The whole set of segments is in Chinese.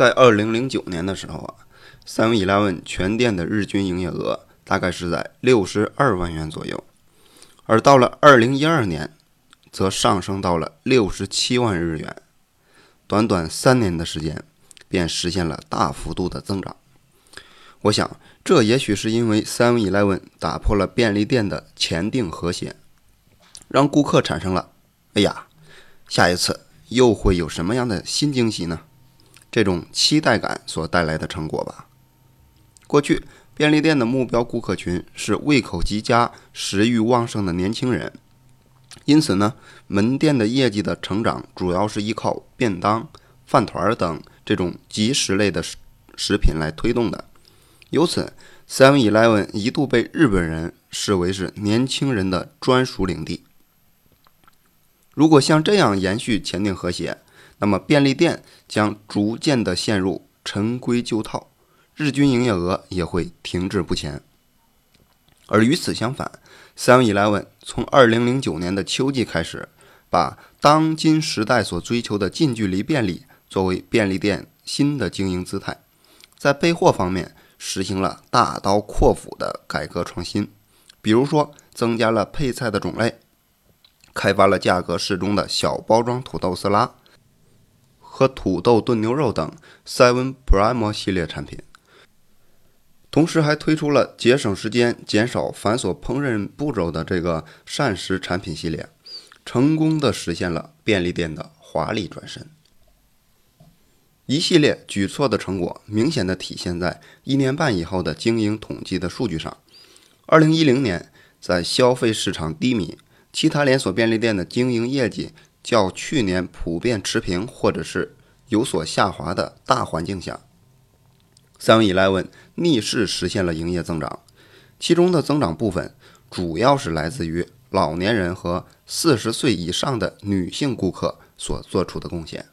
在二零零九年的时候啊，Seven Eleven 全店的日均营业额大概是在六十二万元左右，而到了二零一二年，则上升到了六十七万日元，短短三年的时间，便实现了大幅度的增长。我想，这也许是因为 Seven Eleven 打破了便利店的前定和谐，让顾客产生了“哎呀，下一次又会有什么样的新惊喜呢？”这种期待感所带来的成果吧。过去，便利店的目标顾客群是胃口极佳、食欲旺盛的年轻人，因此呢，门店的业绩的成长主要是依靠便当、饭团等这种即食类的食食品来推动的。由此，Seven Eleven 一度被日本人视为是年轻人的专属领地。如果像这样延续前定和谐，那么便利店将逐渐的陷入陈规旧套，日均营业额也会停滞不前。而与此相反，Seven Eleven 从二零零九年的秋季开始，把当今时代所追求的近距离便利作为便利店新的经营姿态，在备货方面。实行了大刀阔斧的改革创新，比如说增加了配菜的种类，开发了价格适中的小包装土豆丝拉和土豆炖牛肉等 Seven Prime 系列产品，同时还推出了节省时间、减少繁琐烹饪步骤的这个膳食产品系列，成功的实现了便利店的华丽转身。一系列举措的成果明显的体现在一年半以后的经营统计的数据上。二零一零年，在消费市场低迷、其他连锁便利店的经营业绩较去年普遍持平或者是有所下滑的大环境下，Seven Eleven 逆势实现了营业增长，其中的增长部分主要是来自于老年人和四十岁以上的女性顾客所做出的贡献。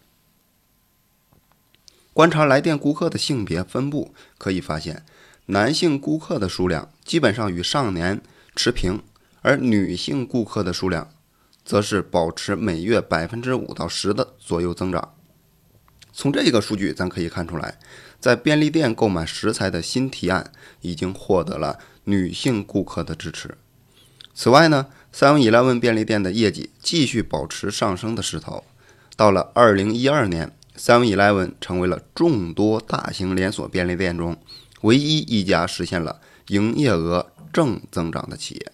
观察来电顾客的性别分布，可以发现，男性顾客的数量基本上与上年持平，而女性顾客的数量，则是保持每月百分之五到十的左右增长。从这个数据，咱可以看出来，在便利店购买食材的新提案已经获得了女性顾客的支持。此外呢，Seven Eleven 便利店的业绩继续保持上升的势头，到了二零一二年。Seven Eleven 成为了众多大型连锁便利店中唯一一家实现了营业额正增长的企业。